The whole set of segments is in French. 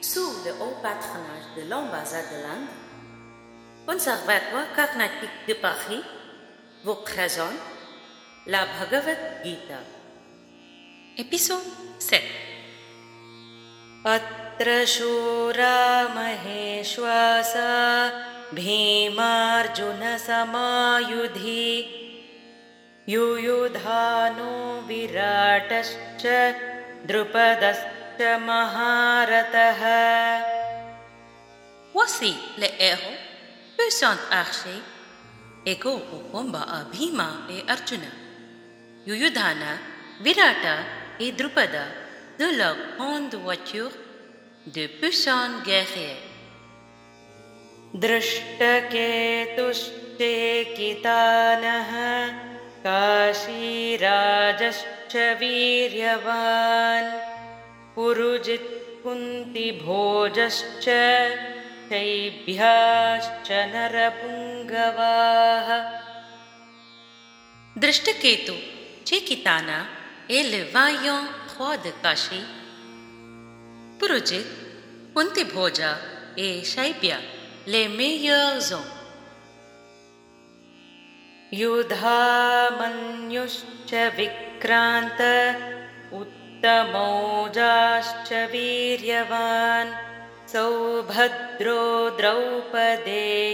sous le haut patronage de l'ambassade de l'Inde, Conservatoire Carnatique de Paris vous présente la Bhagavad Gita. Épisode 7 अत्र शूरामहेश्वासा भीमार्जुनसमायुधि युयुधानो विराटश्च द्रुपदश्च महारतः वसि ले एहो पिसंत ए अर्जुन युयुधान विराट ए द्रुपद दो लोग होंद वच्यु दे दृष्ट के काशी राजश्च वीर्यवान् पुरुजित्कुन्तिभोजश्च शैभ्याश्च नरपुङ्गवाः Drishtaketu, Chekitana et le vaillant roi de Kashi, Purujit, Kuntibhoja et Shaibya, les meilleurs hommes. युधामन्युश्च विक्रान्त तमोजाश्च वीर्यवान् सौभद्रो द्रौपदेयाश्च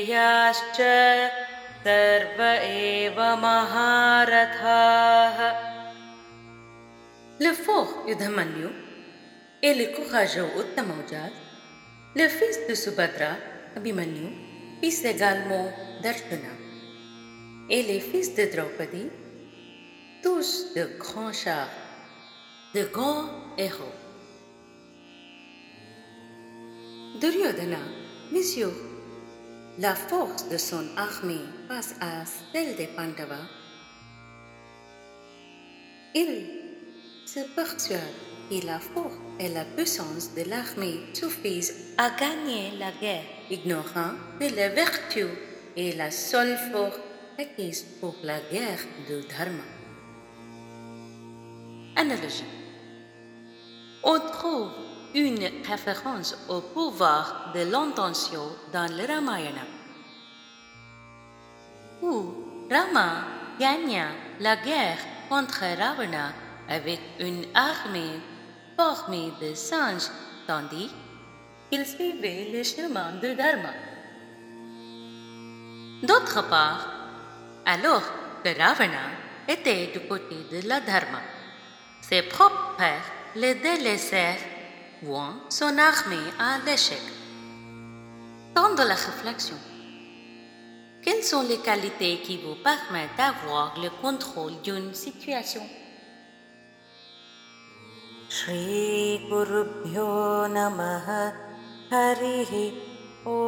सर्व एव द्रौपदेथाः लिप्फो युधमन्यु एकुहाशौ उत्तमौ जात लिफिस्तु सुभद्रा अभिमन्यु पि स गाल्मो दर्शना ए लिफिस्तु द्रौपदी तुष्टघोषा de grands héros. Duryodhana mesure la force de son armée face à celle des Pandavas. Il se persuade que la force et la puissance de l'armée suffisent à gagner la guerre, ignorant que la vertu est la seule force acquise pour la guerre de Dharma. Analogie. On trouve une référence au pouvoir de l'intention dans le Ramayana, où Rama gagna la guerre contre Ravana avec une armée formée de singes, tandis qu'il suivait le chemin de Dharma. D'autre part, alors que Ravana était du côté de la Dharma, ses propres pères le délaissèrent, vouant son armée à l'échec. Tant de la réflexion. Quelles sont les qualités qui vous permettent d'avoir le contrôle d'une situation श्रीगुरुभ्यो नमः हरिः ओ